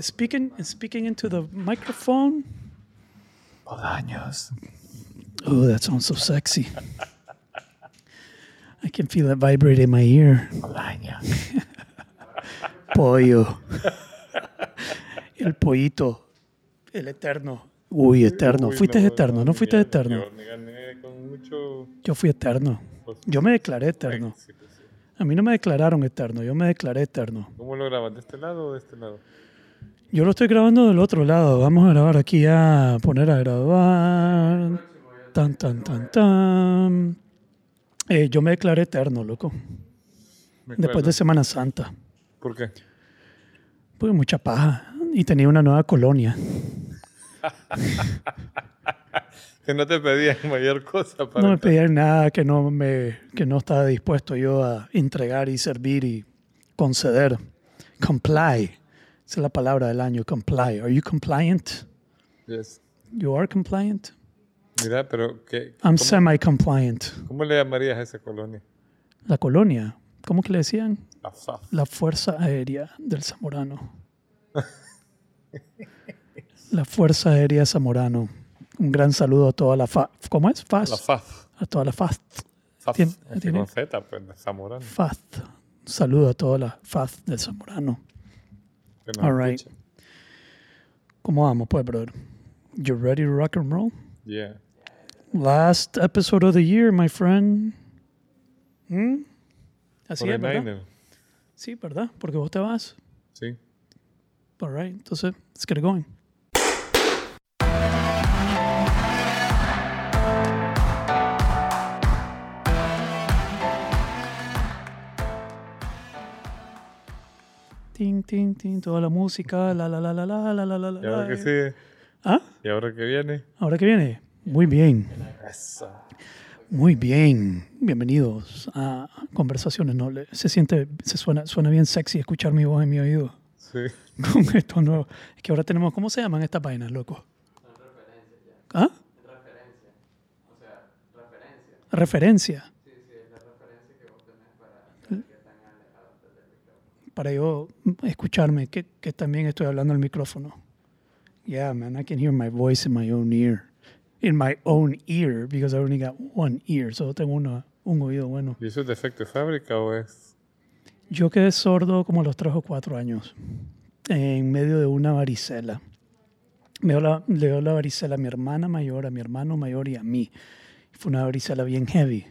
Speaking, speaking into the microphone. Bolaños. Oh, that sounds so sexy. I can feel it vibrate in my ear. Bolaños. Pollo. El pollito. El eterno. Uy, eterno. Uy, Fuiste no, eterno, no no, fuiste eterno. Yo me gané con mucho. Yo fui eterno. Yo me declaré eterno. Pues. A mí no me declararon eterno, yo me declaré eterno. ¿Cómo lo grabas? ¿De este lado o de este lado? Yo lo estoy grabando del otro lado. Vamos a grabar aquí a poner a grabar. Tan, tan, tan, tan. Eh, yo me declaré eterno, loco. Después de. Semana Santa. ¿Por qué? Pues mucha paja. Y tenía una nueva colonia. Que no te pedían mayor cosa para. No me pedían nada que no, me, que no estaba dispuesto yo a entregar y servir y conceder. Comply. Es la palabra del año, comply. Are you compliant? Yes. You are compliant? Mira, pero ¿qué, I'm semi-compliant. cómo le llamarías a esa colonia? La colonia. ¿Cómo que le decían? La FAF. La Fuerza Aérea del Zamorano. La Fuerza Aérea Zamorano. Un gran saludo a toda la FAF. ¿Cómo es? FAS. La FAF. A toda la FAS. FAF. Tien- que tiene- con Z, pues, de Zamorano. Un saludo a toda la FAS del Zamorano. All right. escucha. ¿Cómo vamos, pues, brother? You ready to rock and roll? Yeah. Last episode of the year, my friend. ¿Mm? Así es, ¿verdad? 49er. Sí, ¿verdad? Porque vos te vas. Sí. All right. Entonces, let's get it going. Ting, ting, ting, toda la música, la, la, la, la, la, la, la, la, ¿Y ahora qué sigue? ¿Ah? ¿Y ahora qué viene? ¿Ahora qué viene? Muy bien, Eso. muy bien. Bienvenidos a Conversaciones Nobles. Se siente, se suena, suena bien sexy escuchar mi voz en mi oído Sí. con esto nuevo. Es que ahora tenemos, ¿cómo se llaman estas vainas, loco? ¿Ah? Referencia. Para yo escucharme, que, que también estoy hablando al micrófono. Yeah, man, I can hear my voice in my own ear. In my own ear, because I only got one ear. Solo tengo una, un oído bueno. ¿Y eso es defecto de fábrica o es.? Yo quedé sordo como a los tres o cuatro años, en medio de una varicela. Me dio la, le dio la varicela a mi hermana mayor, a mi hermano mayor y a mí. Fue una varicela bien heavy.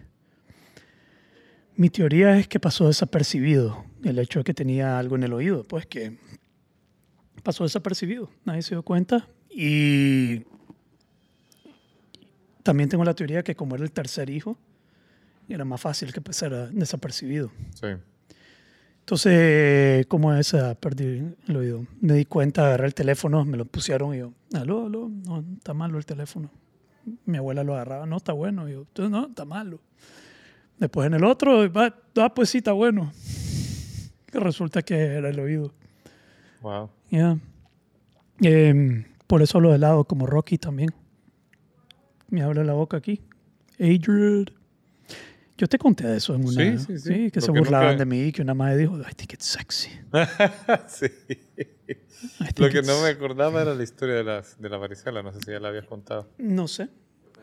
Mi teoría es que pasó desapercibido el hecho de que tenía algo en el oído, pues que pasó desapercibido, nadie se dio cuenta. Y también tengo la teoría que como era el tercer hijo, era más fácil que pasara desapercibido. Sí. Entonces, como es esa? Perdí el oído. Me di cuenta, agarré el teléfono, me lo pusieron y yo, aló, aló, no, está malo el teléfono. Mi abuela lo agarraba, no, está bueno. Y yo, "Tú, no, está malo. Después en el otro, va, ah, pues sí, está bueno. Que resulta que era el oído. Wow. Ya. Em, por eso lo de lado, como Rocky también. Me abre la boca aquí. Adrian. Yo te conté de eso en una. Sí, sí, sí. que Lo se burlaban nunca- de mí, que una madre dijo, I think it's sexy. sí. Lo que no it's-" me acordaba era la historia de, las, de la varicela. No sé si ya la habías contado. No sé.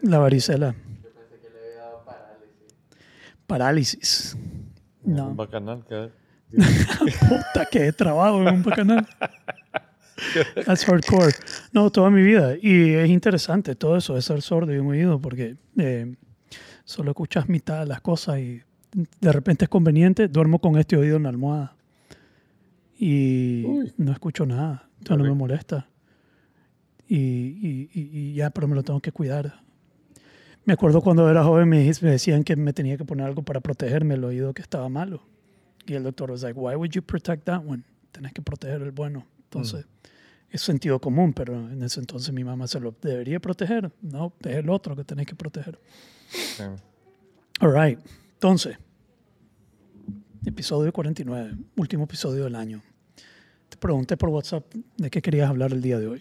La varicela. Parálisis. No. Un bacanal que. Puta, que he trabado en un bacanal. That's hardcore. No, toda mi vida. Y es interesante todo eso de ser sordo y un oído porque eh, solo escuchas mitad de las cosas y de repente es conveniente. Duermo con este oído en la almohada y Uy. no escucho nada. Entonces no me molesta. Y, y- y- y ya, pero me lo tengo que cuidar. Me acuerdo cuando era joven me, me decían que me tenía que poner algo para protegerme el oído que estaba malo. Y el doctor was like, why would you protect that one? Tenés que proteger el bueno. Entonces, es sentido común, pero en ese entonces mi mamá se lo debería proteger. No, es el otro que tenés que proteger. Sí. All right. Entonces, episodio 49, último episodio del año. Te pregunté por WhatsApp de qué querías hablar el día de hoy.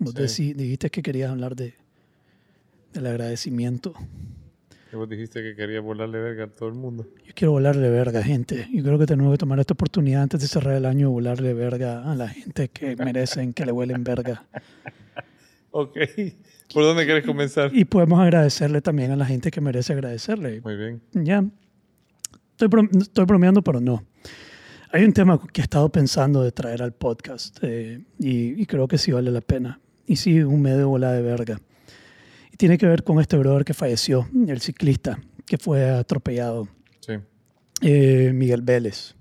Vos Sí. dijiste que querías hablar de del agradecimiento. Y vos dijiste que quería volarle verga a todo el mundo. Yo quiero volarle verga, gente. Yo creo que tenemos que tomar esta oportunidad antes de cerrar el año, volarle verga a la gente que merecen que le huelen verga. Ok. ¿Por dónde quieres comenzar? Y podemos agradecerle también a la gente que merece agradecerle. Muy bien. Ya. Estoy, brom- estoy bromeando, pero no. Hay un tema que he estado pensando de traer al podcast eh, y, y creo que sí vale la pena. Y sí, un medio bola de verga. Y tiene que ver con este brother que falleció, el ciclista que fue atropellado, Sí. eh, Miguel Vélez,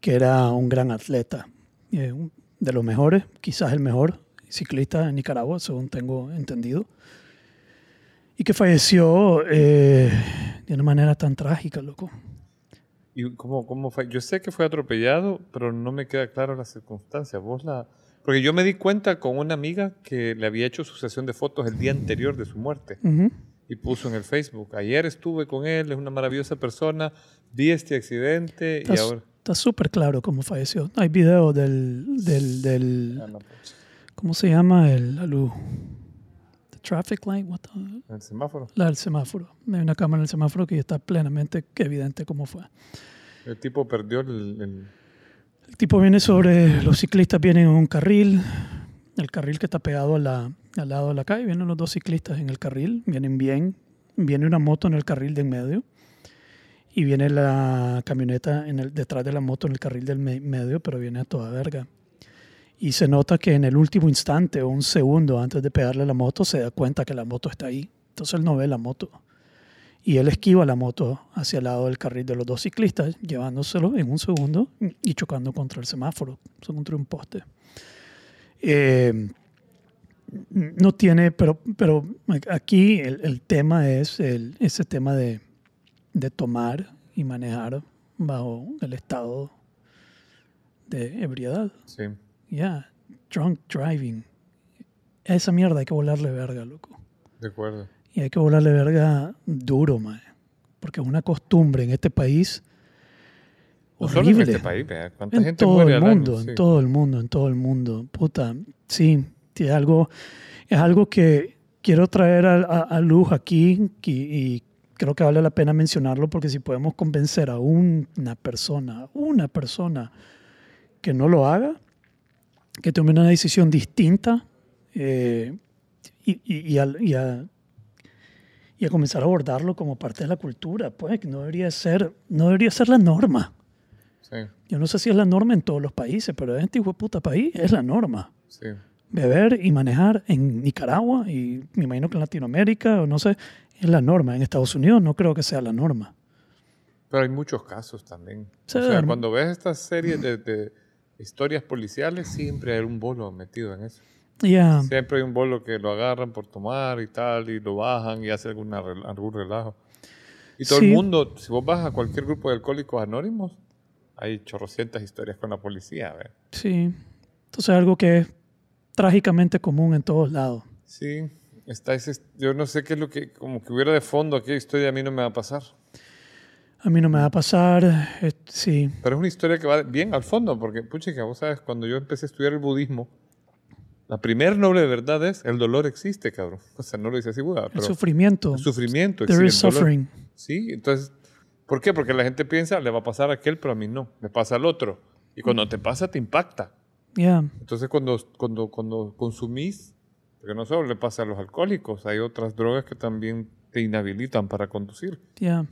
que era un gran atleta, eh, de los mejores, quizás el mejor ciclista en Nicaragua, según tengo entendido. Y que falleció eh, de una manera tan trágica, loco. ¿Y cómo, cómo fue? Yo sé que fue atropellado, pero no me queda claro la circunstancia. Vos la... Porque yo me di cuenta con una amiga que le había hecho su sesión de fotos el día anterior de su muerte Ujú. y puso en el Facebook. Ayer estuve con él, es una maravillosa persona, vi este accidente y Está ahora... está súper claro cómo falleció. Hay video del, del, del Ah, no, pues, ¿cómo se llama? El, la luz. The traffic light, what the- el semáforo. la del semáforo. Hay una cámara en el semáforo que está plenamente evidente cómo fue. El tipo perdió el... el- El tipo viene sobre, los ciclistas vienen en un carril, el carril que está pegado a la- al lado de la calle, vienen los dos ciclistas en el carril, vienen bien, viene una moto en el carril de en medio y viene la camioneta en el, detrás de la moto en el carril del me- medio, pero viene a toda verga. Y se nota que en el último instante o un segundo antes de pegarle a la moto se da cuenta que la moto está ahí. Entonces él no ve la moto. Y él esquiva la moto hacia el lado del carril de los dos ciclistas, llevándoselo en un segundo y chocando contra el semáforo, contra un poste. Eh, no tiene, pero, pero aquí el, el tema es el, ese tema de, de tomar y manejar bajo el estado de ebriedad. Sí. Ya, drunk driving. Esa mierda hay que volarle verga, loco. De acuerdo. Y hay que volarle verga duro, man. Porque es una costumbre en este país No solo horrible. en este país, vea. ¿Cuánta En gente todo muere el al año? mundo, Sí. en todo el mundo, en todo el mundo. Puta, sí, es algo, es algo que quiero traer a, a- a luz aquí y, y creo que vale la pena mencionarlo porque si podemos convencer a una persona, una persona que no lo haga, que tome una decisión distinta eh, y, y- y al- y a, y a comenzar a abordarlo como parte de la cultura, pues que no debería ser, no debería ser la norma. Sí, Yo no sé si es la norma en todos los países, pero en este hijo puta país es la norma. sí. Beber y manejar en Nicaragua y me imagino que en Latinoamérica, o no sé, es la norma. En Estados Unidos no creo que sea la norma. Pero hay muchos casos también. Sí, o sea, cuando ves estas series de, de historias policiales, siempre hay un bolo metido en eso. Ya, Siempre hay un bolo que lo agarran por tomar y tal, y lo bajan y hace alguna, algún relajo. Y todo Sí. el mundo, si vos vas a cualquier grupo de alcohólicos anónimos, hay chorrocientas historias con la policía. ¿ve? sí. Entonces es algo que es trágicamente común en todos lados. Sí, está ese, yo no sé qué es lo que, como que hubiera de fondo aquella historia, a mí no me va a pasar. A mí no me va a pasar, eh, sí, Pero es una historia que va bien al fondo, porque, puchica, vos sabes, cuando yo empecé a estudiar el budismo, la primer noble verdad es, el dolor existe, cabrón. O sea, no lo dice así, Buda, el pero sufrimiento. el sufrimiento There existe. is el dolor. suffering. Sí, entonces, ¿por qué? Porque la gente piensa, le va a pasar a aquel, pero a mí no, me pasa al otro. Y cuando te pasa, te impacta. Ya, Entonces, cuando, cuando, cuando consumís, porque no solo le pasa a los alcohólicos, hay otras drogas que también te inhabilitan para conducir. ya.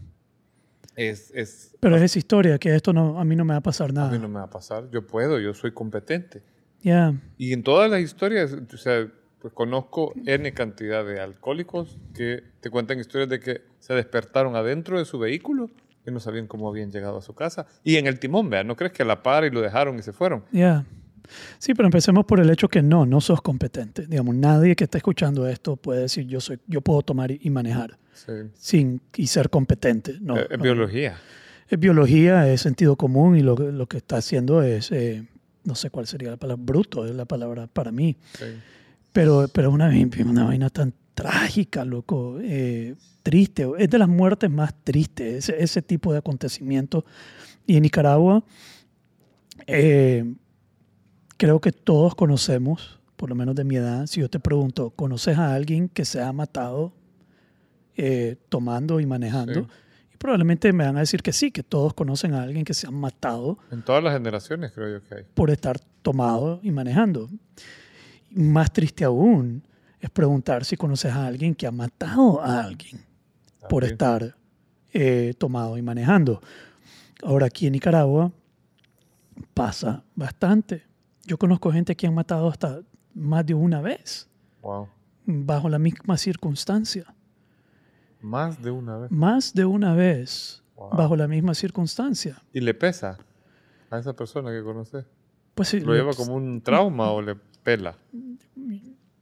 Es, es, Pero es esa historia, que esto no, a mí no me va a pasar a mí nada. no me va a pasar, yo puedo, yo soy competente. Ya, Y en todas las historias, o sea, pues conozco N cantidad de alcohólicos que te cuentan historias de que se despertaron adentro de su vehículo y no sabían cómo habían llegado a su casa. Y en el timón, vea, ¿no crees que a la par y lo dejaron y se fueron? ya. Sí, pero empecemos por el hecho que no, no sos competente. Digamos, nadie que esté escuchando esto puede decir yo soy, yo puedo tomar y manejar Sí. sin y ser competente. No, es, es no. biología. Es biología, es sentido común y lo, que- lo que está haciendo es, eh, no sé cuál sería la palabra, bruto es la palabra para mí. Sí. Pero, pero una, una vaina tan trágica, loco, eh, triste. Es de las muertes más tristes, ese, ese tipo de acontecimientos. Y en Nicaragua, eh, creo que todos conocemos, por lo menos de mi edad, si yo te pregunto, ¿conoces a alguien que se ha matado eh, tomando y manejando. Sí. Y probablemente me van a decir que sí, que todos conocen a alguien que se han matado En todas las generaciones creo yo que hay. por estar tomado y manejando. Más triste aún es preguntar si conoces a alguien que ha matado a alguien por También. estar eh, tomado y manejando. Ahora aquí en Nicaragua pasa bastante. Yo conozco gente que han matado hasta más de una vez Wow. bajo la misma circunstancia. Más de una vez. Más de una vez Wow. bajo la misma circunstancia. ¿Y le pesa a esa persona que conoces? Pues sí, ¿Lo le- lleva como un trauma o le pela?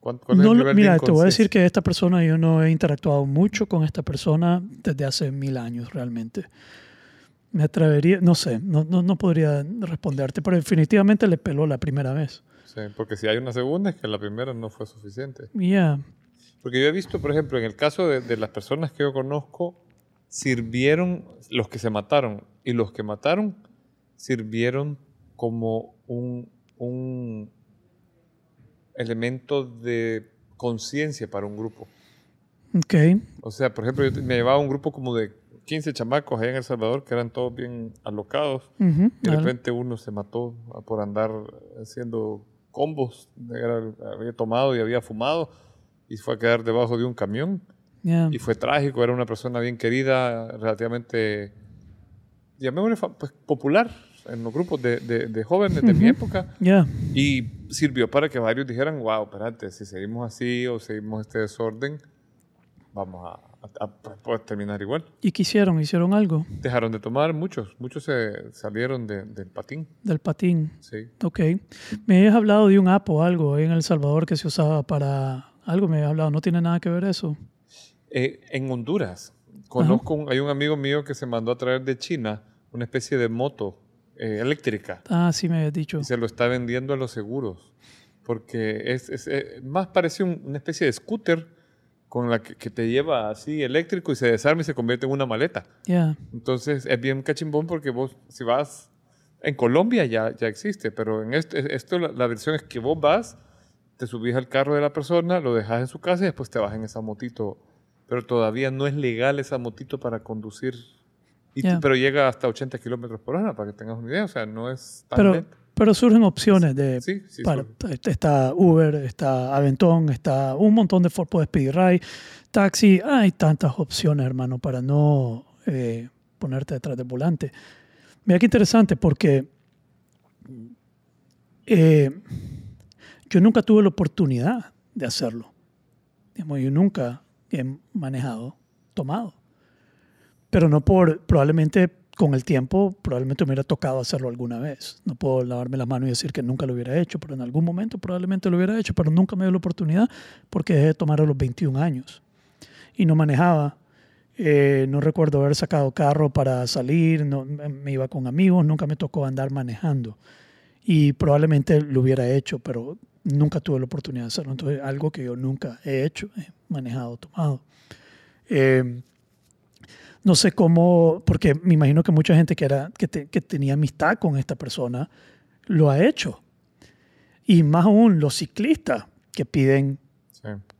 ¿Cuán- cuál es No, el nivel de mira, te voy a decir que esta persona, yo no he interactuado mucho con esta persona desde hace mil años realmente. Me atrevería, no sé, no, no, no podría responderte, pero definitivamente le peló la primera vez. Sí, porque si hay una segunda es que la primera no fue suficiente. Ya, Porque yo he visto, por ejemplo, en el caso de, de las personas que yo conozco, sirvieron, los que se mataron y los que mataron, sirvieron como un, un elemento de conciencia para un grupo. ok, O sea, por ejemplo, yo me llevaba un grupo como de 15 chamacos allá en El Salvador que eran todos bien alocados. Y de repente uno se mató por andar haciendo combos. Era- había tomado y había fumado y fue a quedar debajo de un camión. ya, Y fue trágico, era una persona bien querida, relativamente, llamémosle pues, popular en los grupos de, de- de jóvenes de mi época. ya, Y sirvió para que varios dijeran, wow, espérate, si seguimos así o seguimos este desorden, vamos a, a- a poder terminar igual. ¿Y qué hicieron? ¿Hicieron algo Dejaron de tomar muchos, muchos se salieron de- del patín, del patín? sí. Ok. Me habías hablado de un app o algo en El Salvador que se usaba para algo, me habías hablado, no tiene nada que ver eso. Eh, en Honduras, conozco, un- hay un amigo mío que se mandó a traer de China una especie de moto eh, eléctrica Ah, sí me habías dicho. y se lo está vendiendo a los seguros. Porque es, es, eh, más parece un- una especie de scooter con la que, que te lleva así eléctrico y se desarma y se convierte en una maleta. Ya, Entonces es bien cachimbón porque vos, si vas en Colombia ya, ya existe, pero en este, esto la, la versión es que vos vas, te subís al carro de la persona, lo dejas en su casa y después te vas en esa motito. Pero todavía no es legal esa motito para conducir. Y Ya. Pero llega hasta 80 kilómetros por hora, para que tengas una idea. O sea, no es tan pero, lento. pero surgen opciones de... Sí, sí. para- está Uber, está Aventón, está un montón de puedes pedir ride, taxi, hay tantas opciones, hermano, para no eh, ponerte detrás del volante. Mira qué interesante, porque eh, yo nunca tuve la oportunidad de hacerlo. Digamos, yo nunca he manejado tomado. Pero no por, probablemente con el tiempo, probablemente me hubiera tocado hacerlo alguna vez. No puedo lavarme las manos y decir que nunca lo hubiera hecho, pero en algún momento probablemente lo hubiera hecho, pero nunca me dio la oportunidad porque dejé de tomar a los 21 años. Y no manejaba. Eh, no recuerdo haber sacado carro para salir, no, me iba con amigos, nunca me tocó andar manejando. Y probablemente lo hubiera hecho, pero nunca tuve la oportunidad de hacerlo. Entonces, algo que yo nunca he hecho, he manejado, tomado. Eh, no sé cómo, porque me imagino que mucha gente que, era, que, te- que tenía amistad con esta persona lo ha hecho. Y más aún los ciclistas que piden,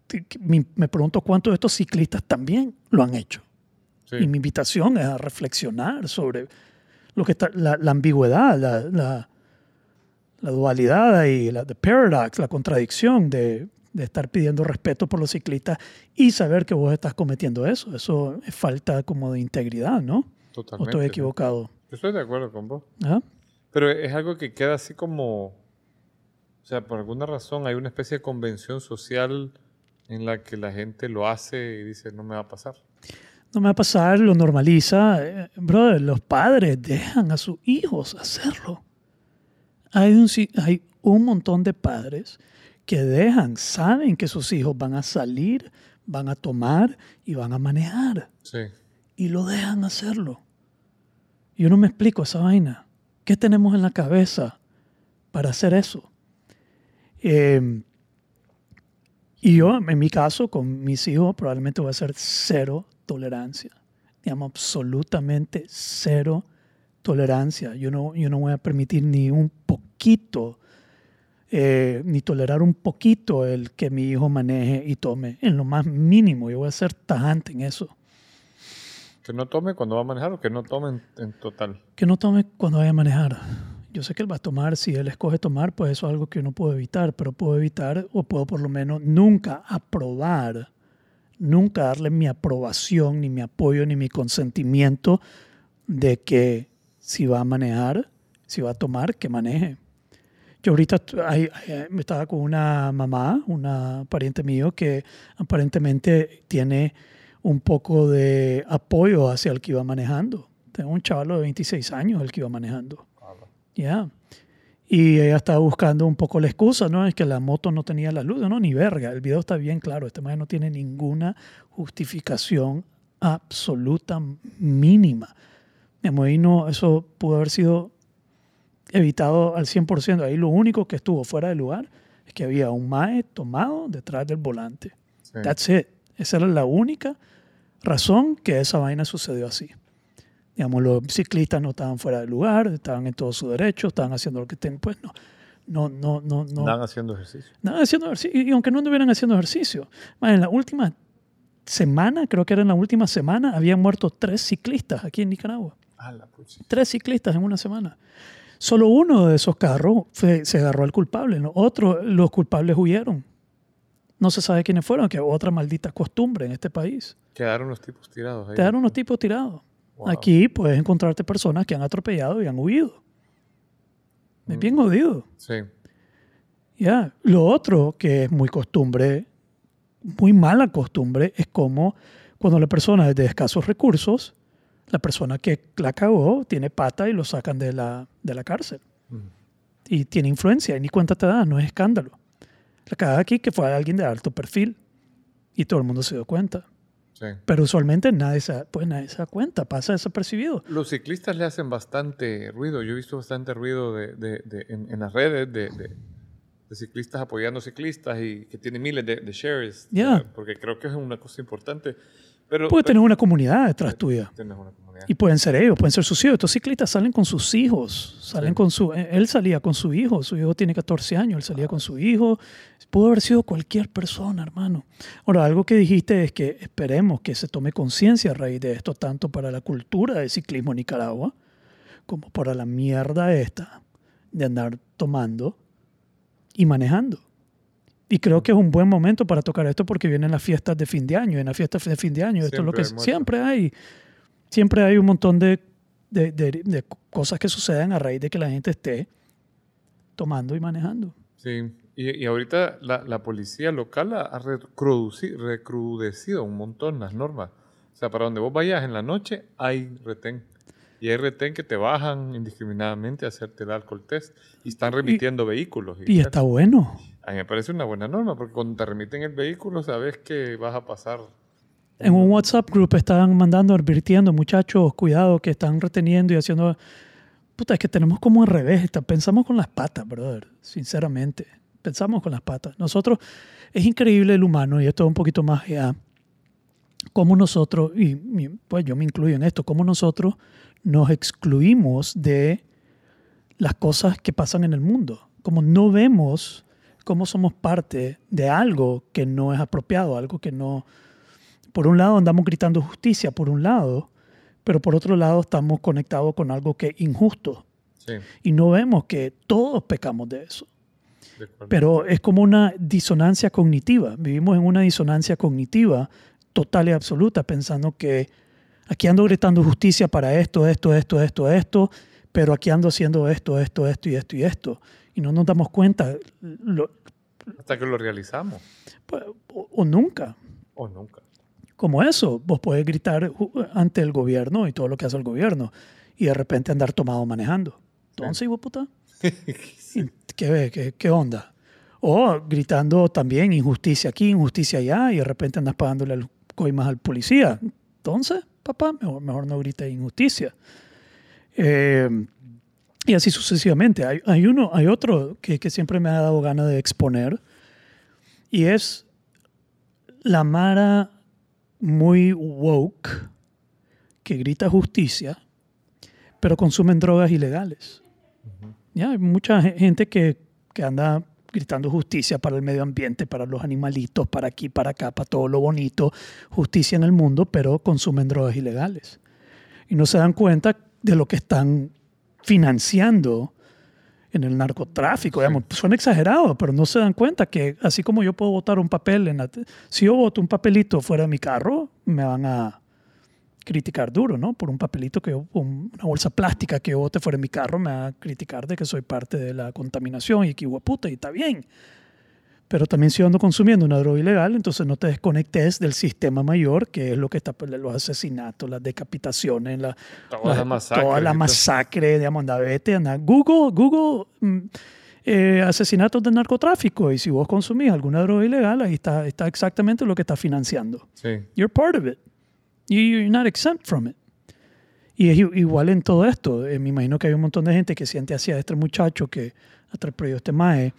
Sí, que- me, me pregunto cuántos de estos ciclistas también lo han hecho. sí. Y mi invitación es a reflexionar sobre lo que está, la, la ambigüedad, la, la, la dualidad y la the paradox, la contradicción de, de estar pidiendo respeto por los ciclistas y saber que vos estás cometiendo eso. Eso es falta como de integridad, ¿no? ¿O Totalmente. estoy sí. equivocado? Yo estoy de acuerdo con vos. ¿Ah? Pero es algo que queda así como, o sea, por alguna razón hay una especie de convención social en la que la gente lo hace y dice, no me va a pasar. No me va a pasar, lo normaliza. Eh, brother, los padres dejan a sus hijos hacerlo. Hay un, hay un montón de padres que dejan, saben que sus hijos van a salir, van a tomar y van a manejar. Sí. Y lo dejan hacerlo. Yo no me explico esa vaina. ¿Qué tenemos en la cabeza para hacer eso? Eh, y yo, en mi caso, con mis hijos, probablemente voy a hacer cero tolerancia. Digamos, absolutamente cero tolerancia. Yo no, yo no voy a permitir ni un poquito eh, ni tolerar un poquito el que mi hijo maneje y tome en lo más mínimo. Yo voy a ser tajante en eso. Que no tome cuando va a manejar o que no tome en, en total. Que no tome cuando vaya a manejar. Yo sé que él va a tomar, si él escoge tomar, pues eso es algo que yo no puedo evitar, pero puedo evitar o puedo por lo menos nunca aprobar, nunca darle mi aprobación, ni mi apoyo, ni mi consentimiento de que si va a manejar, si va a tomar, que maneje. Yo ahorita ahí me estaba con una mamá, una pariente mío, que aparentemente tiene un poco de apoyo hacia el que iba manejando. Tengo un chavalo de 26 años, el que iba manejando. Ya. Y ella estaba buscando un poco la excusa, ¿no? Es que la moto no tenía la luz, no, ni verga. El video está bien claro. Este man no tiene ninguna justificación absoluta mínima. Digamos, ahí no, eso pudo haber sido evitado al 100%. Ahí lo único que estuvo fuera de lugar es que había un mae tomado detrás del volante. Sí. That's it. Esa era la única razón que esa vaina sucedió así. Digamos, los ciclistas no estaban fuera de lugar, estaban en todo su derecho, estaban haciendo lo que tenían. Pues no, no, no, no, no. Andan haciendo ejercicio. Nada haciendo ejercicio. Y aunque no estuvieran haciendo ejercicio, en la última semana, creo que era en la última semana, habían muerto tres ciclistas aquí en Nicaragua. Pucha. Tres ciclistas en una semana. Solo uno de esos carros fue- se agarró al culpable. Los otros, los culpables huyeron. No se sabe quiénes fueron, que es otra maldita costumbre en este país. Quedaron los tipos tirados ahí. Dan unos tipos tirados. Wow. Aquí puedes encontrarte personas que han atropellado y han huido. Es Mm. bien jodido. Sí. Ya. Lo otro que es muy costumbre, muy mala costumbre, es como cuando la persona es de escasos recursos, la persona que la cagó tiene pata y lo sacan de la, de la cárcel. Mm. Y tiene influencia y ni cuenta te da, no es escándalo. La cagada aquí que fue alguien de alto perfil y todo el mundo se dio cuenta. Sí. Pero usualmente nadie se, pues nadie se da cuenta, pasa desapercibido. Los ciclistas le hacen bastante ruido. Yo he visto bastante ruido de, de- de- en, en las redes de, ciclistas apoyando ciclistas y que tienen miles de, shares. Porque creo que es una cosa importante. Pero, pero- tener una comunidad detrás tuya. Tienes una comunidad. Y pueden ser ellos, pueden ser sus hijos. Estos ciclistas salen con sus hijos. Salen Sí. con su, eh, él salía con su hijo. Su hijo tiene 14 años. Él salía con su hijo. Pudo haber sido cualquier persona, hermano. Ahora, algo que dijiste es que esperemos que se tome conciencia a raíz de esto, tanto para la cultura del ciclismo en Nicaragua, como para la mierda esta de andar tomando y manejando. Y creo que es un buen momento para tocar esto porque vienen las fiestas de fin de año. En las fiestas de fin de año, esto es lo Siempre que hay siempre hay. Siempre hay un montón de, de- de- de cosas que suceden a raíz de que la gente esté tomando y manejando. Sí. Y, y ahorita la, la policía local ha, recrudecido un montón las normas. O sea, para donde vos vayas en la noche hay retén. Y hay retén que te bajan indiscriminadamente a hacerte el alcohol test. Y están remitiendo vehículos. Y está bueno. A mí me parece una buena norma, porque cuando te remiten el vehículo sabes que vas a pasar. En un WhatsApp group estaban mandando, advirtiendo, muchachos, cuidado, que están reteniendo y haciendo... Puta, es que tenemos como al revés. Pensamos con las patas, brother. Sinceramente. Pensamos con las patas. Nosotros, es increíble el humano, y esto es un poquito más allá, cómo nosotros, y, pues yo me incluyo en esto, cómo nosotros nos excluimos de las cosas que pasan en el mundo. Como no vemos cómo somos parte de algo que no es apropiado, algo que no... Por un lado andamos gritando justicia, por un lado, pero por otro lado estamos conectados con algo que es injusto Sí, y no vemos que todos pecamos de eso. de. Pero es como una disonancia cognitiva. Vivimos en una disonancia cognitiva total y absoluta, pensando que aquí ando gritando justicia para esto, esto, esto, esto, esto, pero aquí ando haciendo esto, esto, esto y esto y esto. Y no nos damos cuenta, lo- Hasta que lo realizamos. pues, o, o nunca. O nunca. Como eso, vos podés gritar ante el gobierno y todo lo que hace el gobierno y de repente andar tomado manejando. Entonces, hijo de puta. ¿Y ¿Qué, qué, ¿Qué onda? O gritando también injusticia aquí, injusticia allá, y de repente andas pagándole al coimas al policía. Entonces, papá, mejor, mejor no grites injusticia. Eh, y así sucesivamente. Hay, hay uno, hay otro que, que siempre me ha dado ganas de exponer, y es la Mara muy woke que grita justicia, pero consumen drogas ilegales. Ya, hay mucha ge- gente que, que anda gritando justicia para el medio ambiente, para los animalitos, para aquí, para acá, para todo lo bonito, justicia en el mundo, pero consumen drogas ilegales. Y no se dan cuenta de lo que están financiando en el narcotráfico. Digamos, suena exagerado, pero no se dan cuenta que así como yo puedo votar un papel, en la, si yo voto un papelito fuera de mi carro, me van a criticar duro, ¿no? Por un papelito que yo, una bolsa plástica que yo bote fuera de mi carro, me va a criticar de que soy parte de la contaminación y que puta, y está bien. Pero también si ando consumiendo una droga ilegal, entonces no te desconectes del sistema mayor, que es lo que está por los asesinatos, las decapitaciones, la, toda la, masacre. Toda la masacre, digamos, anda, vete, anda. Google, Google, mm, eh, asesinatos de narcotráfico. Y si vos consumís alguna droga ilegal, ahí está, está exactamente lo que está financiando. Sí. You're part of it. You're not exempt from it. Y es igual en todo esto. Eh, me imagino que hay un montón de gente que siente hacia este muchacho que atrevió este mae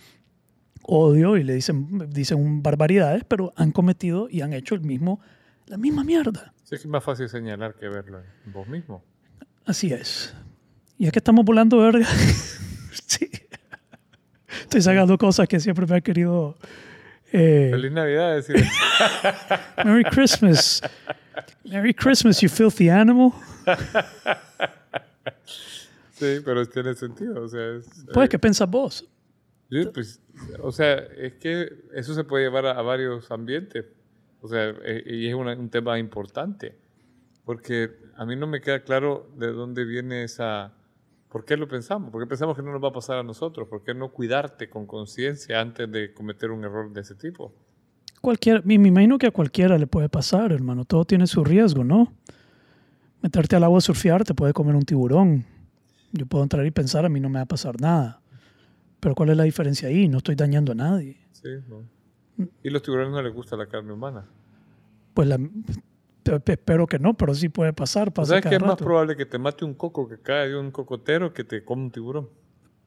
odio y le dicen, dicen barbaridades, pero han cometido y han hecho el mismo, la misma mierda. Sí, es más fácil señalar que verlo en vos mismo. Así es. Y es que estamos volando verga. sí. Estoy sacando cosas que siempre me han querido. Eh, Feliz Navidad, decir. Merry Christmas. Merry Christmas, you filthy animal. sí, pero tiene sentido. O sea, pues, ¿qué piensas vos? Sí, pues o sea, es que eso se puede llevar a, varios ambientes. O sea, eh, y es un tema importante. Porque a mí no me queda claro de dónde viene esa... ¿Por qué lo pensamos? ¿Por qué pensamos que no nos va a pasar a nosotros? ¿Por qué no cuidarte con conciencia antes de cometer un error de ese tipo? Cualquier, me imagino que a cualquiera le puede pasar, hermano. Todo tiene su riesgo, ¿no? Meterte al agua a surfear te puede comer un tiburón. Yo puedo entrar y pensar, a mí no me va a pasar nada. Pero ¿cuál es la diferencia ahí? No estoy dañando a nadie. Sí, no. ¿Y los tiburones no les gusta la carne humana? Pues la, espero que no, pero sí puede pasar. Pasa ¿Sabes que es más probable que te mate un coco que cae de un cocotero que te come un tiburón?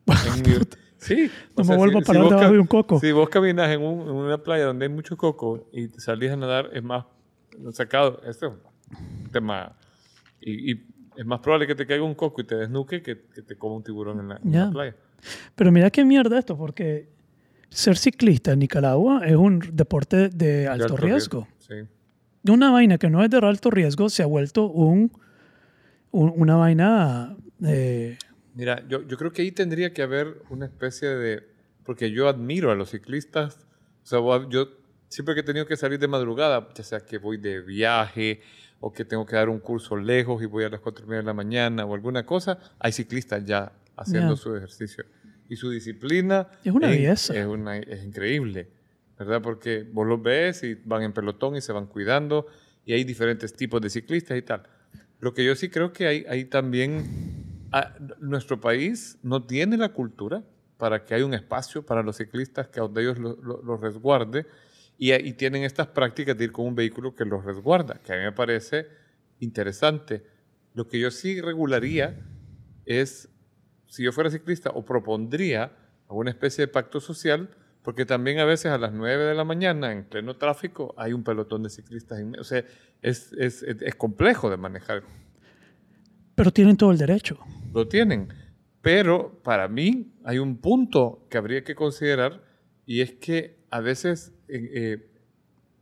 sí. No me vuelvo a parar debajo de un coco. Si vos caminas en, una playa donde hay mucho coco y te salís a nadar, es más sacado. Este es un tema. Y, es más probable que te caiga un coco y te desnuque que, que te coma un tiburón en la, en la playa. Pero mira qué mierda esto, porque ser ciclista en Nicaragua es un deporte de alto, riesgo. De una vaina que no es de alto riesgo se ha vuelto un, una vaina... Eh, mira, yo, yo creo que ahí tendría que haber una especie de... Porque yo admiro a los ciclistas. O sea, yo siempre que he tenido que salir de madrugada, ya sea que voy de viaje o que tengo que dar un curso lejos y voy a las cuatro y media de la mañana o alguna cosa, hay ciclistas ya haciendo su ejercicio. Y su disciplina es una belleza. Es, una, es increíble, ¿verdad? Porque vos los ves y van en pelotón y se van cuidando y hay diferentes tipos de ciclistas y tal. Lo que yo sí creo que hay, hay también, ah, nuestro país no tiene la cultura para que haya un espacio para los ciclistas que a donde ellos los lo, resguarde y, y, tienen estas prácticas de ir con un vehículo que los resguarda, que a mí me parece interesante. Lo que yo sí regularía es si yo fuera ciclista, o propondría alguna especie de pacto social, porque también a veces a las 9 de la mañana, en pleno tráfico, hay un pelotón de ciclistas. O sea, es, es, es complejo de manejar. Pero tienen todo el derecho. Lo tienen. Pero para mí hay un punto que habría que considerar y es que a veces eh, eh,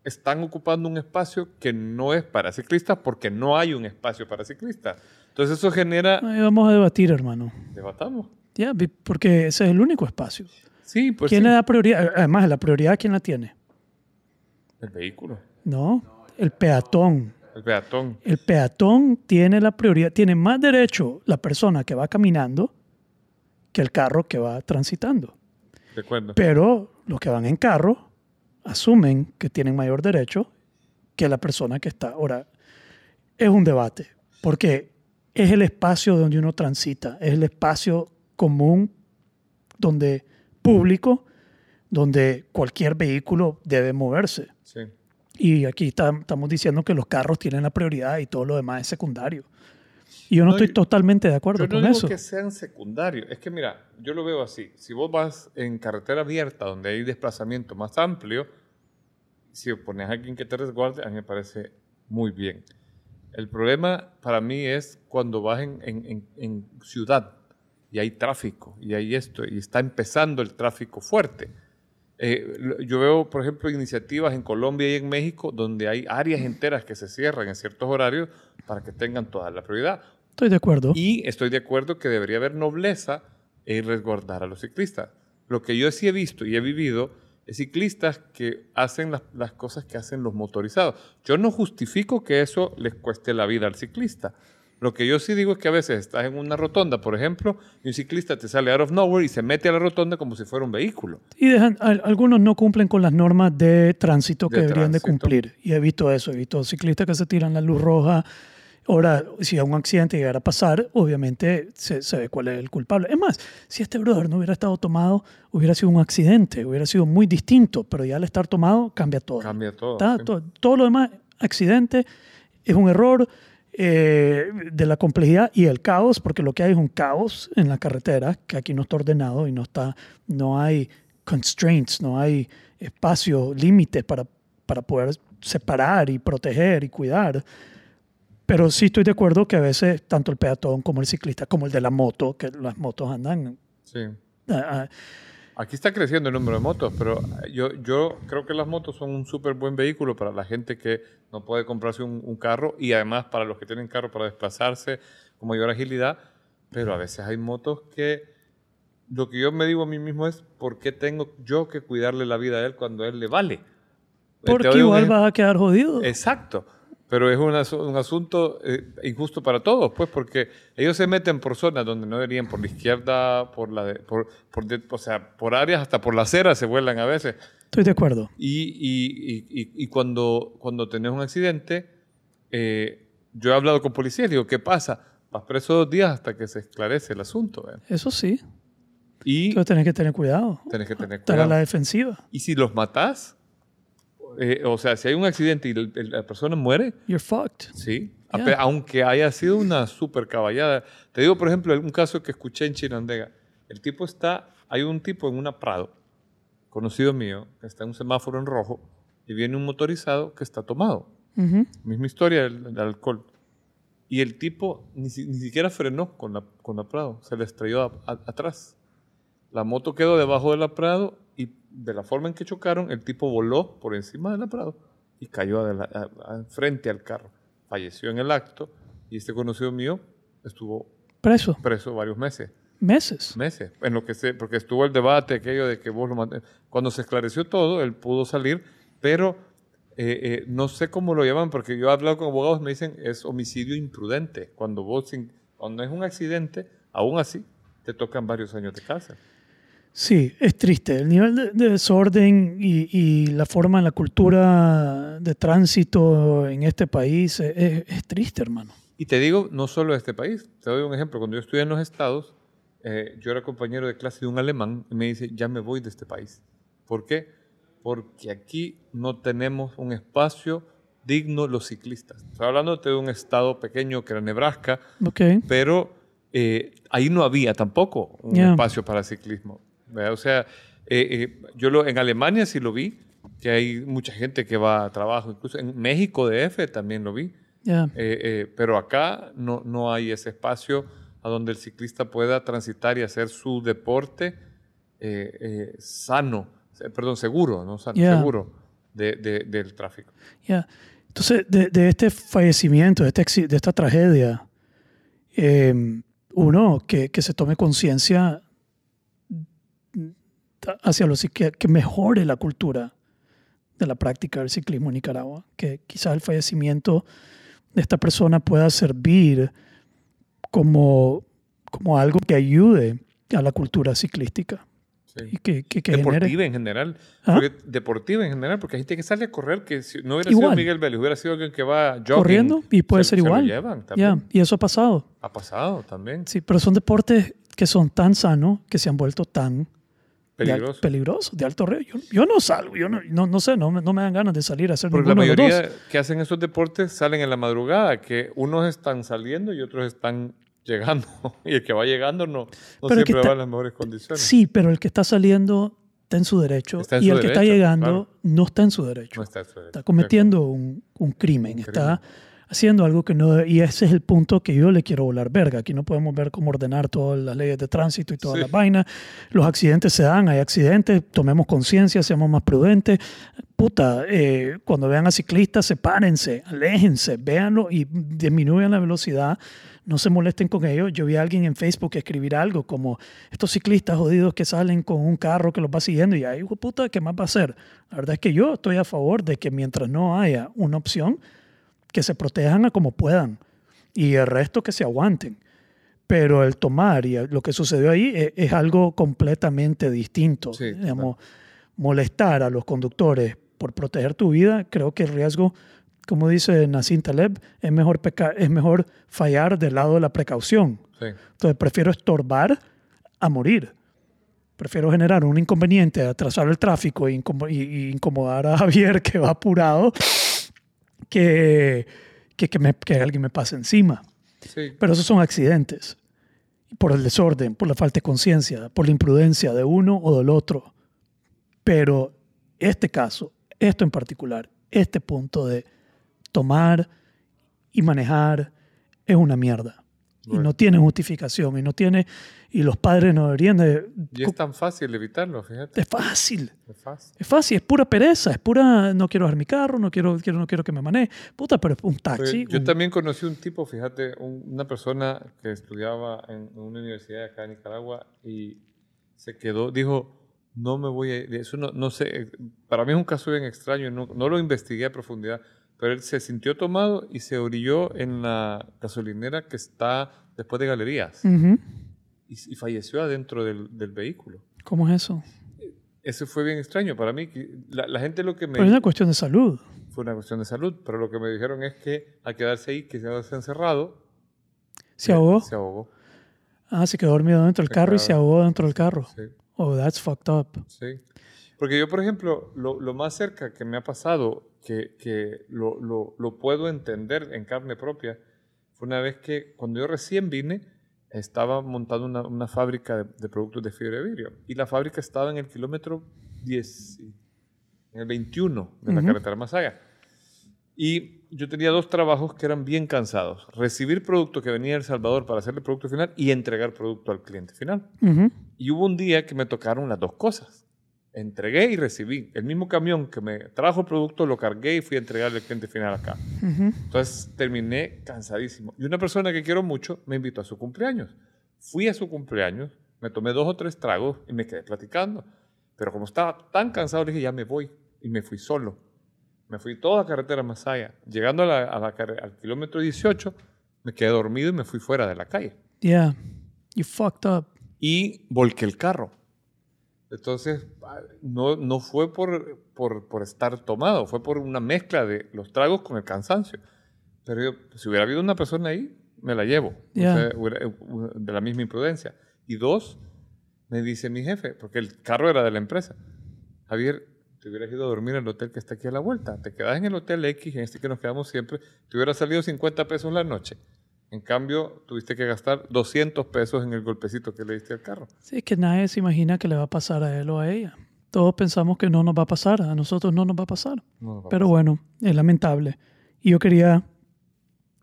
están ocupando un espacio que no es para ciclistas porque no hay un espacio para ciclistas. Entonces eso genera... vamos a debatir, hermano. Debatamos. Ya, porque ese es el único espacio. Sí, pues ¿Quién le da prioridad? Además, la prioridad, ¿quién la tiene? El vehículo. No, el peatón. El peatón. El peatón tiene la prioridad, tiene más derecho la persona que va caminando que el carro que va transitando. De acuerdo. Pero los que van en carro asumen que tienen mayor derecho que la persona que está. Ahora, es un debate, porque es el espacio donde uno transita, es el espacio común donde público donde cualquier vehículo debe moverse. Y aquí estamos diciendo que los carros tienen la prioridad y todo lo demás es secundario. Y yo no, estoy totalmente de acuerdo con eso. No que sean secundarios. Es que mira, yo lo veo así. Si vos vas en carretera abierta donde hay desplazamiento más amplio, si pones a alguien que te resguarde, a mí me parece muy bien. El problema para mí es cuando vas en, ciudad y hay tráfico y hay esto y está empezando el tráfico fuerte. Eh, yo veo, por ejemplo, iniciativas en Colombia y en México donde hay áreas enteras que se cierran en ciertos horarios para que tengan toda la prioridad. Estoy de acuerdo. Y estoy de acuerdo que debería haber nobleza en resguardar a los ciclistas. Lo que yo sí he visto y he vivido ciclistas que hacen las, las cosas que hacen los motorizados. Yo no justifico que eso les cueste la vida al ciclista. Lo que yo sí digo es que a veces estás en una rotonda, por ejemplo, y un ciclista te sale out of nowhere y se mete a la rotonda como si fuera un vehículo. Y dejan, al- algunos no cumplen con las normas de tránsito que De deberían de tránsito. cumplir. Y he visto eso, he visto ciclistas que se tiran la luz roja. Ahora, si a un accidente llegara a pasar, obviamente se, se ve cuál es el culpable. Es más, si este brother no hubiera estado tomado, hubiera sido un accidente, hubiera sido muy distinto, pero ya al estar tomado cambia todo. Cambia todo. Sí. to- todo lo demás, accidente, es un error eh, de la complejidad y el caos, porque lo que hay es un caos en la carretera, que aquí no está ordenado y no, está, no hay constraints, no hay espacio, límites para, para poder separar y proteger y cuidar. Pero sí estoy de acuerdo que a veces tanto el peatón como el ciclista, como el de la moto, que las motos andan... Sí. ah, ah, Aquí está creciendo el número de motos, pero yo, yo creo que las motos son un súper buen vehículo para la gente que no puede comprarse un, un carro y además para los que tienen carro para desplazarse con mayor agilidad, pero a veces hay motos que lo que yo me digo a mí mismo es, ¿por qué tengo yo que cuidarle la vida a él cuando a él le vale? Te porque igual vas a quedar jodido. Exacto. Pero es un, asu- un asunto eh, injusto para todos, pues, porque ellos se meten por zonas donde no deberían, por la izquierda, por la, de- por, por de- o sea, por áreas hasta por la acera se vuelan a veces. Estoy de acuerdo. Y, y- y- y- cuando, cuando tenés un accidente, eh, yo he hablado con policías, digo, ¿qué pasa? Vas preso dos días hasta que se esclarece el asunto. ¿eh? Eso sí, Y pero tenés que tener cuidado. tenés que tener Estar a la cuidado. defensiva. Y si los matás, eh, o sea, si hay un accidente y el- el- la persona muere, You're fucked. Sí, aunque haya sido una super caballada. Te digo, por ejemplo, un caso que escuché en Chinandega. El tipo está, hay un tipo en una Prado, conocido mío, que está en un semáforo en rojo, y viene un motorizado que está tomado. Ujú. Misma historia del, alcohol. Y el tipo ni, si- ni siquiera frenó con la, con la Prado, se le estrelló a- a- atrás. La moto quedó debajo de la Prado y de la forma en que chocaron, el tipo voló por encima de la Prado y cayó adela- a- a- frente al carro. Falleció en el acto y este conocido mío estuvo Preso. preso varios meses. Meses. Meses, en lo que se, porque estuvo el debate aquello de que vos lo mate- Cuando se esclareció todo, él pudo salir, pero eh, eh, no sé cómo lo llaman, porque yo he hablado con abogados me dicen es homicidio imprudente. Cuando vos, cuando es un accidente, aún así, te tocan varios años de cárcel. Sí, es triste. El nivel de, de desorden y, y la forma en la cultura de tránsito en este país es, es- triste, hermano. Y te digo, no solo este país. Te doy un ejemplo. Cuando yo estudié en los Estados, eh, yo era compañero de clase de un alemán y me dice, ya me voy de este país. ¿Por qué? Porque aquí no tenemos un espacio digno los ciclistas. Estoy hablando de un estado pequeño que era Nebraska, Ok. pero eh, ahí no había tampoco un Ya. espacio para ciclismo. ¿Verdad? O sea, eh, eh, yo lo, en Alemania sí lo vi, que hay mucha gente que va a trabajo, incluso en México DF también lo vi. Ya. Eh, pero acá no, no hay ese espacio a donde el ciclista pueda transitar y hacer su deporte eh, eh, sano, perdón, seguro, no sano, Yeah. seguro de- de- del tráfico. Ya. Entonces, de, de este fallecimiento, de, este de esta tragedia, eh, uno que, que se tome conciencia hacia los que, que mejore la cultura de la práctica del ciclismo en Nicaragua, que quizás el fallecimiento de esta persona pueda servir como, como algo que ayude a la cultura ciclística Sí. y que, que, que genere... Deportiva en general. ¿Ah? Deportiva en general, porque hay gente que sale a correr que si no hubiera Igual. sido Miguel Vélez, hubiera sido alguien que va jogging. corriendo y puede se- ser se lo igual. llevan también. y eso ha pasado. Ha pasado también. Sí, pero son deportes que son tan sanos que se han vuelto tan de al- Peligroso. de alto riesgo. Yo, yo no salgo, yo no, no, no sé, no, no me dan ganas de salir a hacer Porque la ninguno de los mayoría que hacen esos deportes salen en la madrugada, que unos están saliendo y otros están llegando. Y el que va llegando no, no siempre está- va en las mejores condiciones. Sí, pero el que está saliendo está en su derecho en y su el que está derecho, llegando claro. no está en su derecho. No está eso. Está cometiendo un, un crimen, Un está haciendo algo que no... Y ese es el punto que yo le quiero volar verga. Aquí no podemos ver cómo ordenar todas las leyes de tránsito y todas Sí. las vainas. Los accidentes se dan, hay accidentes, tomemos conciencia, seamos más prudentes. Puta, eh, cuando vean a ciclistas, sepárense, aléjense, véanlo y disminuyan la velocidad. No se molesten con ellos. Yo vi a alguien en Facebook escribir algo como estos ciclistas jodidos que salen con un carro que los va siguiendo y ahí, hijo puta, ¿qué más va a hacer? La verdad es que yo estoy a favor de que mientras no haya una opción, que se protejan a como puedan y el resto que se aguanten. Pero el tomar y lo que sucedió ahí es, es algo completamente distinto. Sí, Digamos, molestar a los conductores por proteger tu vida, creo que el riesgo, como dice Nassim Taleb, es mejor, pecar, es mejor fallar del lado de la precaución. Sí. Entonces prefiero estorbar a morir. Prefiero generar un inconveniente, atrasar el tráfico e incomodar a Javier que va apurado que, que, que, me- que alguien me pase encima. Sí. Pero esos son accidentes. Por el desorden, por la falta de conciencia, por la imprudencia de uno o del otro. Pero este caso, esto en particular, este punto de tomar y manejar es una mierda. Y no tiene justificación. Y no tiene. Y los padres no deberían de. Y es tan fácil evitarlo, fíjate. Es fácil. Es fácil. Es fácil, es pura pereza, es pura no quiero dejar mi carro, no quiero, quiero, no quiero que me maneje. Puta, pero es un taxi. Yo un- también conocí un tipo, fíjate, un- una persona que estudiaba en una universidad acá en Nicaragua y se quedó, dijo, no me voy a ir. Eso no, no sé, eh, para mí es un caso bien extraño, no, no lo investigué a profundidad, pero él se sintió tomado y se orilló en la gasolinera que está después de galerías y, y falleció adentro del, del vehículo. ¿Cómo es eso? Eso fue bien extraño para mí. La, la gente lo que me... Pero es una cuestión de salud. Fue una cuestión de salud, pero lo que me dijeron es que al quedarse ahí, que se había encerrado, ¿Se ahogó? Se ahogó, Ah, se quedó dormido dentro del carro y se ahogó dentro del carro. sí. Oh, that's fucked up. Sí. Porque yo, por ejemplo, lo, lo más cerca que me ha pasado, que, que lo, lo, lo puedo entender en carne propia, fue una vez que cuando yo recién vine, estaba montando una, una fábrica de, de productos de fibra de vidrio. Y la fábrica estaba en el kilómetro 10, en el 21 de la carretera Masaya. Y yo tenía dos trabajos que eran bien cansados. Recibir producto que venía de El Salvador para hacerle producto final y entregar producto al cliente final. Y hubo un día que me tocaron las dos cosas. Entregué y recibí. El mismo camión que me trajo el producto lo cargué y fui a entregarle al cliente final acá. Ujú. Entonces terminé cansadísimo. Y una persona que quiero mucho me invitó a su cumpleaños. Fui a su cumpleaños, me tomé dos o tres tragos y me quedé platicando. Pero como estaba tan cansado, le dije, ya me voy. Y me fui solo. Me fui toda carretera Masaya. Llegando a la- a la al kilómetro 18, me quedé dormido y me fui fuera de la calle Yeah. You fucked up. y volqué el carro. Entonces, ah, no, no fue por, por, por estar tomado, fue por una mezcla de los tragos con el cansancio. Pero yo, si hubiera habido una persona ahí, me la llevo. O sea, eh, de la misma imprudencia. Y dos, me dice mi jefe, porque el carro era de la empresa. Javier, te hubieras ido a dormir al hotel que está aquí a la vuelta. Te quedas en el hotel X, en este que nos quedamos siempre, te hubiera salido 50 pesos la noche. En cambio, tuviste que gastar 200 pesos en el golpecito que le diste al carro. Sí, es que nadie se imagina que le va a pasar a él o a ella. Todos pensamos que no nos va a pasar, a nosotros no nos va a pasar. No, Pero bueno, es lamentable. Y yo quería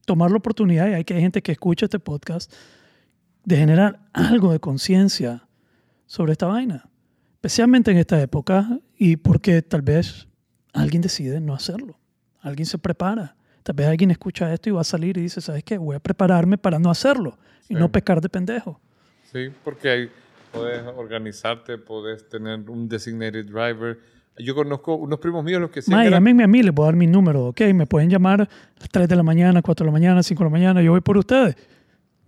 tomar la oportunidad, y hay que hay gente que escucha este podcast, de generar algo de conciencia sobre esta vaina. Especialmente en esta época y porque tal vez alguien decide no hacerlo. Alguien se prepara. Tal vez alguien escucha esto y va a salir y dice, ¿sabes qué? Voy a prepararme para no hacerlo y Sí. no pecar de pendejo. Sí, porque ahí puedes organizarte, puedes tener un designated driver. Yo conozco unos primos míos los que sí Ma, eran- a mí, les voy a dar mi número, ¿ok? Me pueden llamar a las 3 de la mañana, 4 de la mañana, 5 de la mañana, yo voy por ustedes.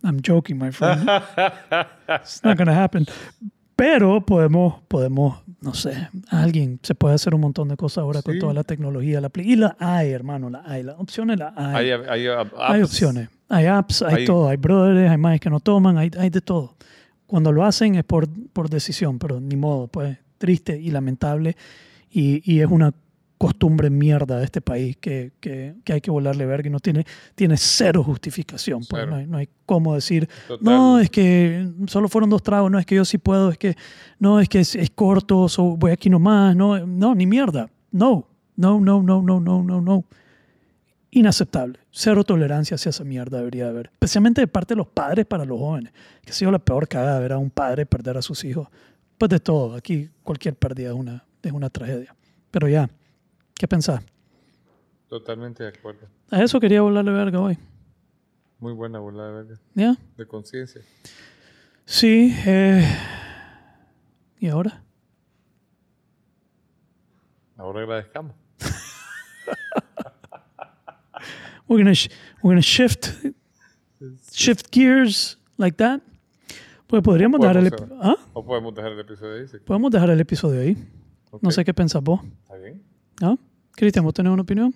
I'm joking, my friend. It's not gonna happen. Pero podemos, podemos, no sé, alguien se puede hacer un montón de cosas ahora con toda la tecnología. La, y la hay, hermano, la hay. Las opciones la hay. hay, hay, apps. Hay opciones. Hay apps, hay, Hay- todo. Hay brothers, hay más que no toman, hay, hay de todo. Cuando lo hacen es por, por decisión, pero ni modo, pues triste y lamentable. Y, y es una costumbre mierda de este país que, que, que hay que volarle verga y no tiene, tiene cero justificación. Pues, no, hay, no hay cómo decir, Total. no, es que solo fueron dos tragos, no, es que yo sí puedo, es que no, es que es, es corto, so voy aquí nomás, no, no, ni mierda. No, no, no, no, no, no, no, no. inaceptable. Cero tolerancia hacia esa mierda debería haber. Especialmente de parte de los padres para los jóvenes. Que ha sido la peor cagada ver a un padre perder a sus hijos. Pues de todo. Aquí cualquier pérdida es una, es una tragedia. Pero ya, ¿qué pensás? Totalmente de acuerdo. A eso quería volarle verga hoy. Muy buena bola de verga. ¿Ya? De conciencia. Sí. eh, ¿Y ahora? Ahora agradezcamos. We're gonna, sh- we're gonna shift, shift gears like that. Pues podríamos dejar el, ¿Ah? O podemos dejar el episodio ahí. si podemos dejar el episodio ahí. No Ok. sé qué pensás vos. ¿Está bien? ¿Ah? Cristian, ¿vos tenés una opinión?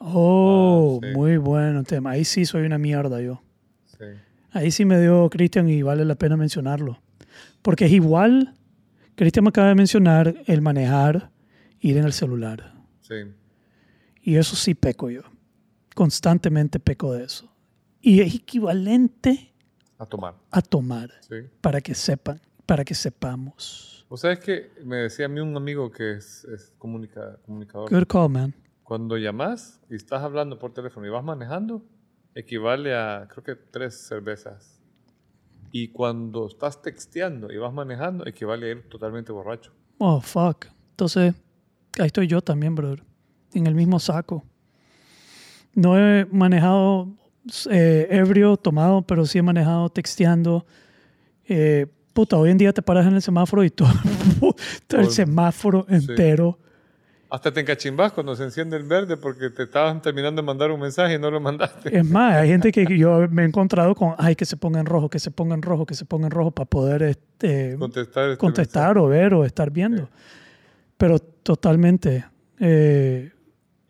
Oh, Ah, sí. muy bueno tema. Ahí sí soy una mierda yo. Sí. Ahí sí me dio Cristian y vale la pena mencionarlo. Porque es igual, Cristian me acaba de mencionar el manejar, ir en el celular. Sí. Y eso sí peco yo. Constantemente peco de eso. Y es equivalente A tomar. a tomar, Sí. para que sepan, para que sepamos. ¿Vos sabés que me decía a mí un amigo que es, es comunica- comunicador? Good call, man. Cuando llamas y estás hablando por teléfono y vas manejando, equivale a creo que tres cervezas. Y cuando estás texteando y vas manejando, equivale a ir totalmente borracho. Oh, fuck. Entonces, ahí estoy yo también, brother. En el mismo saco. No he manejado eh, ebrio, tomado, pero sí he manejado texteando. Eh, puta, hoy en día te paras en el semáforo y todo, todo el semáforo entero. Hasta te encachimbas cuando se enciende el verde porque te estaban terminando de mandar un mensaje y no lo mandaste. Es más, hay gente que yo me he encontrado con, ay, que se ponga en rojo, que se ponga en rojo, que se ponga en rojo para poder este, Contestar, este contestar o ver o estar viendo. Pero totalmente. eh,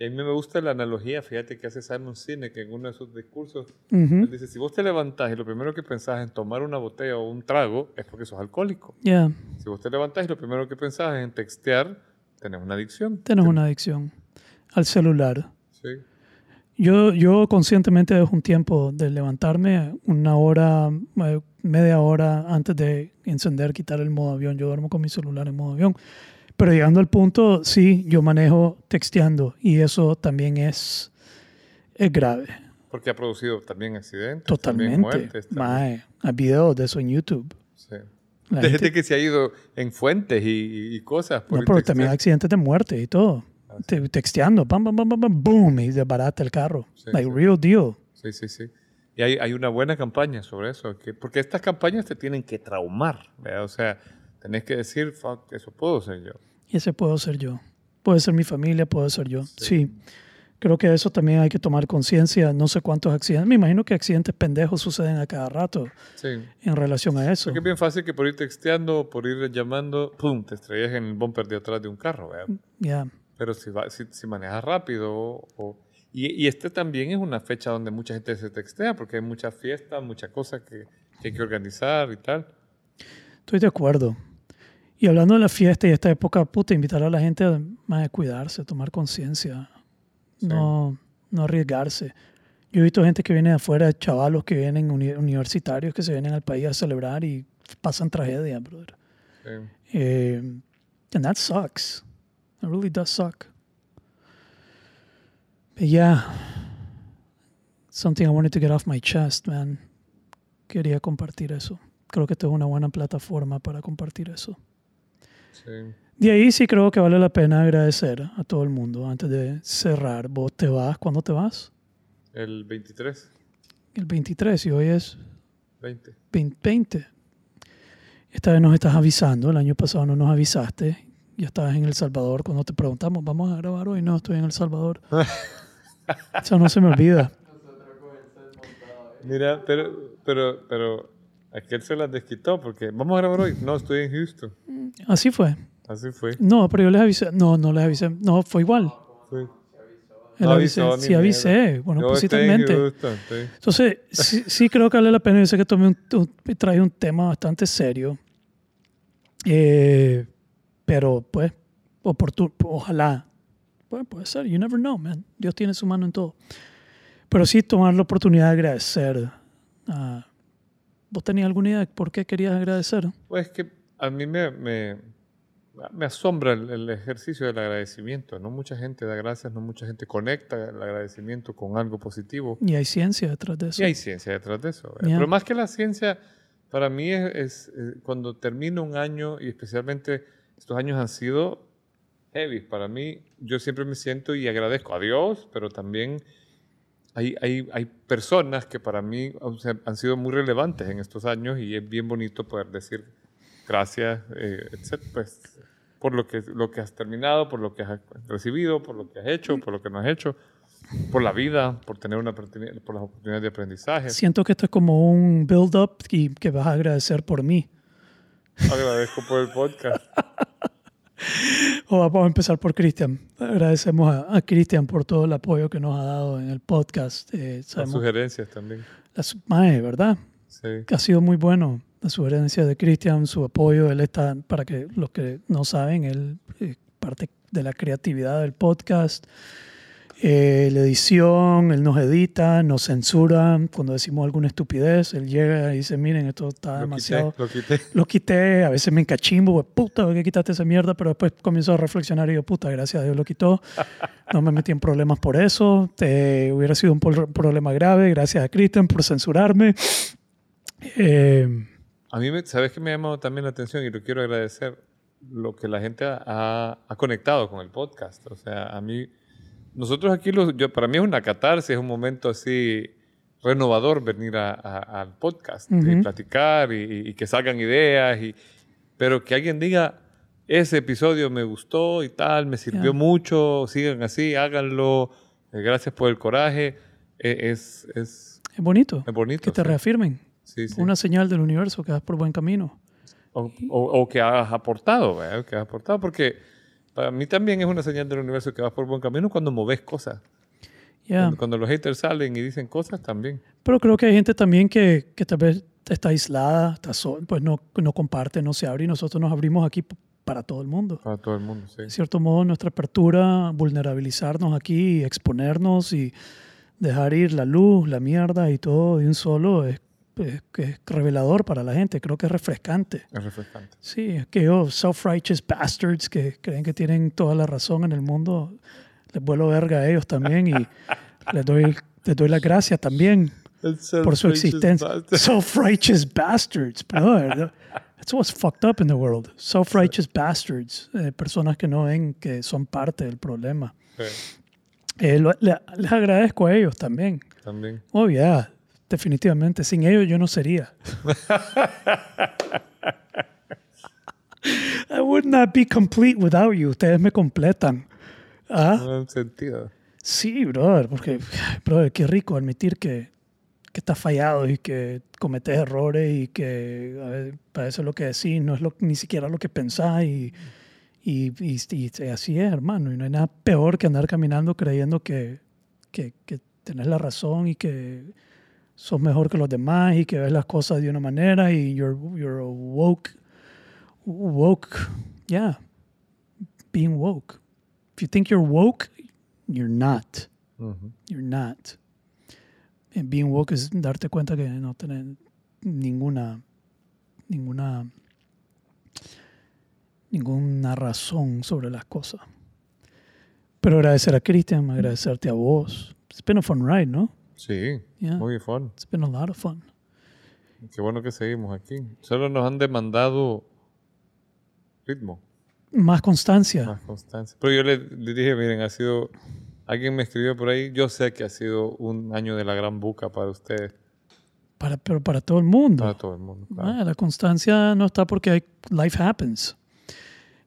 Y a mí me gusta la analogía, fíjate que hace Simon Sinek en uno de sus discursos. ujú, Él dice, si vos te levantás y lo primero que pensás en tomar una botella o un trago, es porque sos alcohólico. Ya, Si vos te levantás y lo primero que pensás es en textear, tenés una adicción. tenés una adicción al celular. Sí. Yo, yo conscientemente dejo un tiempo de levantarme, una hora, eh, media hora antes de encender, quitar el modo avión. Yo duermo con mi celular en modo avión. Pero llegando al punto, sí, yo manejo texteando y eso también es, es grave. Porque ha producido también accidentes, Totalmente. también muertes. también- Mae, hay videos de eso en YouTube. sí. La De gente- gente que se ha ido en fuentes y, y cosas. por no, pero texteo. también accidentes de muerte y todo. Te- texteando, pam, pam, pam, pam, boom, y desbarata el carro. Sí, like sí. real deal. Sí, sí, sí. Y hay, hay una buena campaña sobre eso, que, porque estas campañas te tienen que traumar, ¿verdad? O sea, tenés que decir, fuck, eso puedo ser yo. Y ese puedo ser yo. Puede ser mi familia, puede ser yo. Sí. Creo que eso también hay que tomar conciencia. No sé cuántos accidentes. Me imagino que accidentes pendejos suceden a cada rato Sí. en relación a eso. Porque es bien fácil que por ir texteando, por ir llamando, pum, te estrellas en el bumper de atrás de un carro. Ya. Pero si, va- si, si manejas rápido, o- y, y este también es una fecha donde mucha gente se textea, porque hay muchas fiestas, muchas cosas que, que hay que organizar y tal. Estoy de acuerdo. Y hablando de la fiesta y esta época, puta, invitar a la gente a más a cuidarse, a tomar conciencia, no, no arriesgarse. Yo he visto gente que viene de afuera, chavalos que vienen uni- universitarios que se vienen al país a celebrar y pasan tragedia, brother. Sí. Eh, and that sucks. It really does suck. But yeah, something I wanted to get off my chest, man. Quería compartir eso. Creo que esto es una buena plataforma para compartir eso. Sí. De ahí sí creo que vale la pena agradecer a todo el mundo antes de cerrar. ¿Vos te vas? ¿Cuándo te vas? El 23, El 23 y hoy es 20. 20. Esta vez nos estás avisando, el año pasado no nos avisaste, ya estabas en El Salvador cuando te preguntamos, ¿vamos a grabar hoy? No, estoy en El Salvador. Eso no se me olvida. Mira, pero, pero, pero aquel se las desquitó porque vamos a grabar hoy. No, estoy en Houston. Así fue. Así fue. No, pero yo les avisé. No, no les avisé. No, fue igual. Sí. No avisé. avisó, Sí avisé. Bueno, Yo pusiste en mente. Houston. Entonces, sí, sí creo que vale la pena. Yo sé que tomé un, un- traje un tema bastante serio. Eh, pero, pues, oportun- ojalá. Pues, puede ser. You never know, man. Dios tiene su mano en todo. Pero sí tomar la oportunidad de agradecer. ah, ¿Vos tenías alguna idea de por qué querías agradecer? Pues que a mí me, me, me asombra el, el ejercicio del agradecimiento. No mucha gente da gracias, no mucha gente conecta el agradecimiento con algo positivo. Y hay ciencia detrás de eso. Y hay ciencia detrás de eso. Pero más que la ciencia, para mí es, es, eh, cuando termino un año, y especialmente estos años han sido heavy. Para mí, yo siempre me siento y agradezco a Dios, pero también hay, hay, hay personas que para mí han sido muy relevantes en estos años y es bien bonito poder decir gracias, eh, etc., pues, por lo que, lo que has terminado, por lo que has recibido, por lo que has hecho, por lo que no has hecho, por la vida, por tener una por las oportunidades de aprendizaje. Siento que esto es como un build-up y que vas a agradecer por mí. Agradezco por el podcast. O vamos a empezar por Cristian. Agradecemos a, a Cristian por todo el apoyo que nos ha dado en el podcast. Eh, Las sugerencias también. las mae, ¿verdad? Sí. Que ha sido muy bueno. La sugerencia de Cristian, su apoyo, él está, para que los que no saben, él es parte de la creatividad del podcast. Eh, la edición, él nos edita, nos censura. Cuando decimos alguna estupidez, él llega y dice, miren, esto está Lo demasiado... quité, lo quité. Lo quité, a veces me encachimbo, pues, puta, ¿por qué quitaste esa mierda? Pero después comienzo a reflexionar y digo, puta, gracias a Dios lo quitó. No me metí en problemas por eso. Te, hubiera sido un problema grave. Gracias a Cristian por censurarme. Eh, A mí, me- ¿sabes qué me ha llamado también la atención? Y lo quiero agradecer, lo que la gente ha, ha- conectado con el podcast. O sea, a mí, nosotros aquí, los, yo, para mí es una catarsis, es un momento así renovador venir a- a- al podcast y Ujú. platicar y, y- y que salgan ideas, y, pero que alguien diga, ese episodio me gustó y tal, me sirvió Ya. mucho, sigan así, háganlo, eh, gracias por el coraje, eh, es, es, es bonito es bonito. que te sí. reafirmen. Sí, sí. Una señal del universo que vas por buen camino. O, o- o que has aportado. Que has aportado, porque para mí también es una señal del universo que vas por buen camino cuando moves cosas. Ya. Cuando, cuando los haters salen y dicen cosas también. Pero creo que hay gente también que, que tal vez está aislada, está sol- pues no, no comparte, no se abre y nosotros nos abrimos aquí para todo el mundo. Para todo el mundo, sí. En cierto modo, nuestra apertura, vulnerabilizarnos aquí, exponernos y dejar ir la luz, la mierda y todo de un solo es, es- es revelador para la gente. Creo que es refrescante. Es refrescante. Sí, que yo, self-righteous bastards que creen que tienen toda la razón en el mundo, les vuelo verga a ellos también y les doy, les doy las gracias también por su existencia. Self-righteous bastards, brother. That's what's fucked up in the world. Self-righteous bastards. eh, personas que no ven que son parte del problema. Sí, Eh, lo- le- les agradezco a ellos también. también. Oh, yeah. Definitivamente. Sin ellos yo no sería. I would not be complete without you. Ustedes me completan. Ah, No en sentido. sí, brother. Porque, brother, qué rico admitir que, que estás fallado y que cometes errores y que a ver, para eso lo que decís no es lo, ni siquiera lo que pensás y, y, y- y así es, hermano. Y no hay nada peor que andar caminando creyendo que, que, que tenés la razón y que sos mejor que los demás y que ves las cosas de una manera y you're, you're woke, woke, yeah, being woke. If you think you're woke, you're not. Ujú. You're not. And being woke es darte cuenta que no tenés ninguna, ninguna, ninguna razón sobre las cosas. Pero agradecer a Christian, agradecerte a vos. It's been a fun ride, ¿no? Sí, Yeah. muy fun. It's been a lot of fun. Qué bueno que seguimos aquí. Solo nos han demandado ritmo, Más constancia. más constancia. Pero yo le, le dije, miren, ha sido... Alguien me escribió por ahí, yo sé que ha sido un año de la gran buca para ustedes, Para, pero para todo el mundo. para todo el mundo. claro. Ah, la constancia no está porque hay, life happens.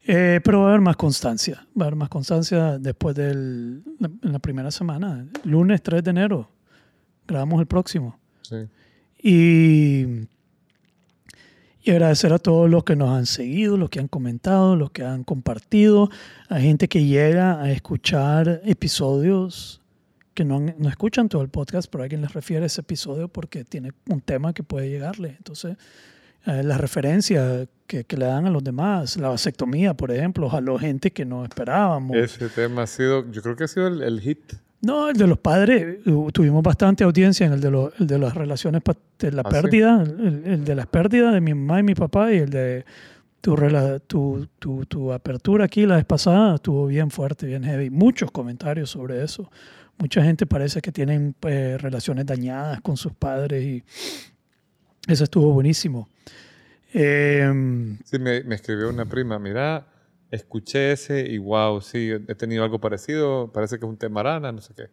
Eh, pero va a haber más constancia. Va a haber más constancia después del, en la primera semana. Lunes 3 de enero. Grabamos el próximo. Sí. Y, y agradecer a todos los que nos han seguido, los que han comentado, los que han compartido, a gente que llega a escuchar episodios que no, no escuchan todo el podcast, pero alguien les refiere a ese episodio porque tiene un tema que puede llegarle. Entonces, eh, la referencia que, que le dan a los demás, la vasectomía, por ejemplo, a la gente que no esperábamos. Ese tema ha sido, yo creo que ha sido el, el hit. No, el de los padres, uh, tuvimos bastante audiencia en el de, el de las relaciones, de la ¿Ah, sí? pérdida, el, el de las pérdidas de mi mamá y mi papá y el de Tu, tu, tu, tu apertura aquí la vez pasada estuvo bien fuerte, bien heavy. Muchos comentarios sobre eso. Mucha gente parece que tienen eh, relaciones dañadas con sus padres y eso estuvo buenísimo. Em, Sí, me, me escribió una prima, mira, escuché ese y wow, sí, he tenido algo parecido, parece que es un temarana, no sé qué.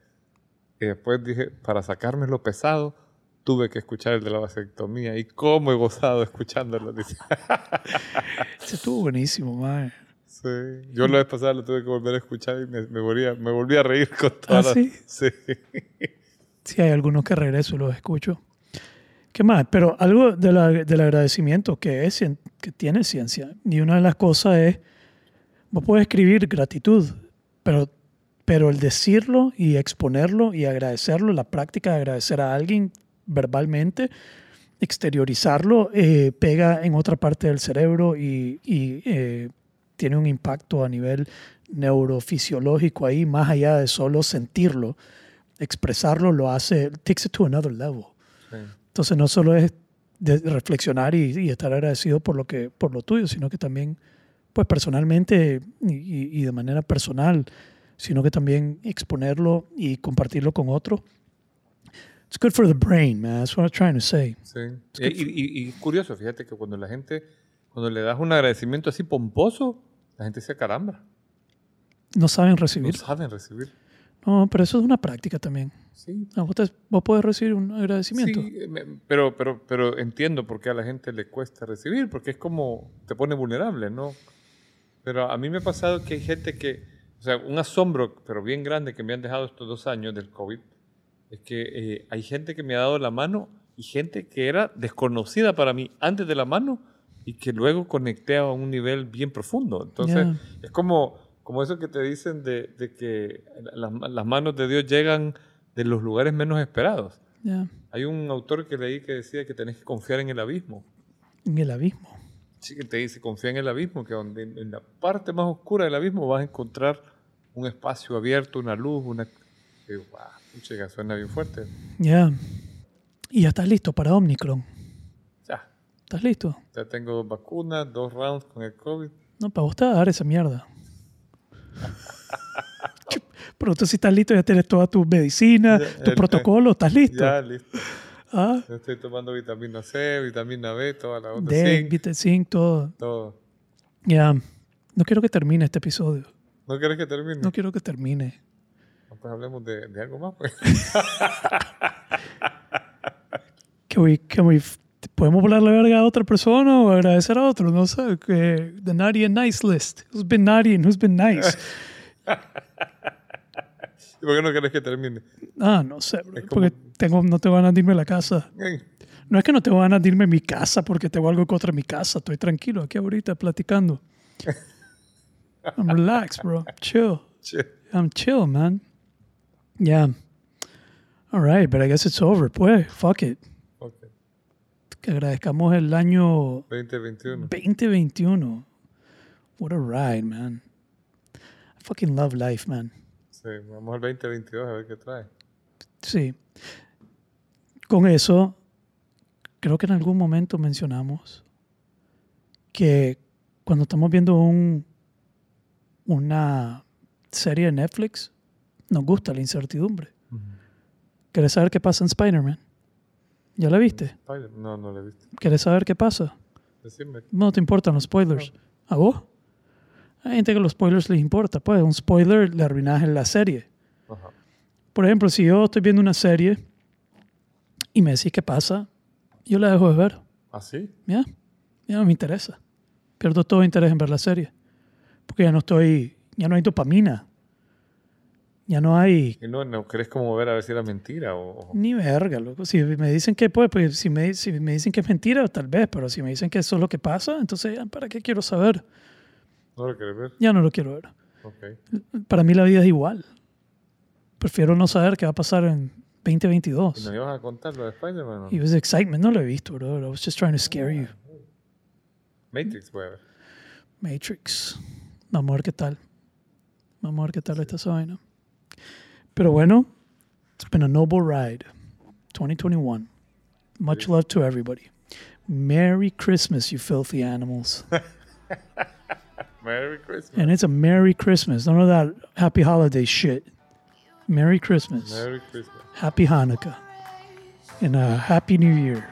Y después dije, para sacarme lo pesado, tuve que escuchar el de la vasectomía y cómo he gozado escuchándolo. Dice. ese estuvo buenísimo, mae. Sí, yo la vez pasada lo tuve que volver a escuchar y me, me, volví, a, me volví a reír con todas ¿Ah, las- sí? sí. Sí, hay algunos que regreso y los escucho. ¿Qué más? Pero algo de la- del agradecimiento que, es, que tiene ciencia. Y una de las cosas es, vos puedes escribir gratitud, pero, pero el decirlo y exponerlo y agradecerlo, la práctica de agradecer a alguien verbalmente, exteriorizarlo, eh, pega en otra parte del cerebro y, y, eh, tiene un impacto a nivel neurofisiológico ahí, más allá de solo sentirlo expresarlo lo hace, takes it to another level. Sí. Entonces no solo es de reflexionar y, y estar agradecido por lo que por lo tuyo, sino que también pues personalmente y, y- de manera personal, sino que también exponerlo y compartirlo con otro. It's good for the brain, man. That's what I'm trying to say. Sí. Y, y- y curioso, fíjate que cuando la gente, cuando le das un agradecimiento así pomposo, la gente se acarambra. No saben No recibir. saben recibir. No, pero eso es una práctica también. Sí. No, vos, te- vos podés recibir un agradecimiento. Sí, pero, pero, pero entiendo por qué a la gente le cuesta recibir, porque es como te pone vulnerable, ¿no? Pero a mí me ha pasado que hay gente que, o sea, un asombro, pero bien grande que me han dejado estos dos años del COVID, es que eh, hay gente que me ha dado la mano y gente que era desconocida para mí antes de la mano y que luego conecté a un nivel bien profundo. Entonces, Ya. es como, como eso que te dicen de, de que las, las manos de Dios llegan de los lugares menos esperados. Ya, Hay un autor que leí que decía que tenés que confiar en el abismo. En el abismo. Sí, que te dice, confía en el abismo, que donde en, la parte más oscura del abismo vas a encontrar un espacio abierto, una luz, una... Y, wow, pucha, suena bien fuerte. Ya. Y ya estás listo para Omicron. Ya, ¿Estás listo? ya tengo dos vacunas, dos rounds con el COVID. No, para vos te va a dar esa mierda. Pero tú si estás listo, ya tienes toda tu medicina, Ya, tu el- protocolo, ¿estás listo? Ya, listo. Ah, Yo estoy tomando vitamina C, vitamina B, toda la otra. D, zinc, Vita Zinc, todo. todo. Ya. No quiero que termine este episodio. ¿No quieres que termine? No quiero que termine. Pues hablemos de, de algo más, pues. Can we, can we, ¿Podemos volar la verga a otra persona o agradecer a otro? No sé. Que, the naughty and nice list. Who's been naughty and who's been nice? ¿Y por qué no quieres que termine? Ah, no sé, bro. Como- Porque tengo, no tengo ganas de irme a la casa. No es que no tengo ganas de irme a mi casa porque tengo algo contra mi casa. Estoy tranquilo aquí ahorita platicando. I'm relaxed, bro. Chill. I'm chill, man. Yeah. All right, but I guess it's over. Pues, fuck it. Ok. Que agradezcamos el año 2021. 2021. What a ride, man. I fucking love life, man. Sí, vamos al 2022 a ver qué trae. Sí. Con eso, creo que en algún momento mencionamos que cuando estamos viendo un, una serie de Netflix, nos gusta la incertidumbre. ¿Querés saber qué pasa en Spider-Man? ¿Ya la viste? No, no lo he visto. ¿Querés saber qué pasa? Decime. No te importan los spoilers. ¿A vos? Hay gente que los spoilers les importa. Pues un spoiler le arruinas la serie. Ajá. Por ejemplo, si yo estoy viendo una serie y me decís qué pasa, yo la dejo de ver. ¿Ah, sí? Ya, ya no me interesa. Pierdo todo interés en ver la serie. Porque ya no estoy, ya no hay dopamina. Ya no hay ¿Y no, no querés como ver a ver si era mentira o...? ni verga, loco. Si me dicen que, pues, pues si, me, si me dicen que es mentira, tal vez, pero si me dicen que eso es lo que pasa, entonces, ¿para qué quiero saber? ¿No lo querés ver? Ya no lo quiero ver. Ok. Para mí la vida es igual. Prefiero no saber qué va a pasar en ¿Y 2022. nos ibas a contar lo de Spider-Man? no? It was excitement. No lo he visto, bro. I was just trying to scare you. Matrix voy a ver. Matrix. Vamos a ver qué tal. Vamos a ver qué tal está esa vaina. Pero bueno, it's been a noble ride. 2021. Much love to everybody. Merry Christmas, you filthy animals. Merry Christmas. And it's a Merry Christmas. None of that Happy Holiday shit. Merry Christmas. Merry Christmas. Happy Hanukkah. And a Happy New Year.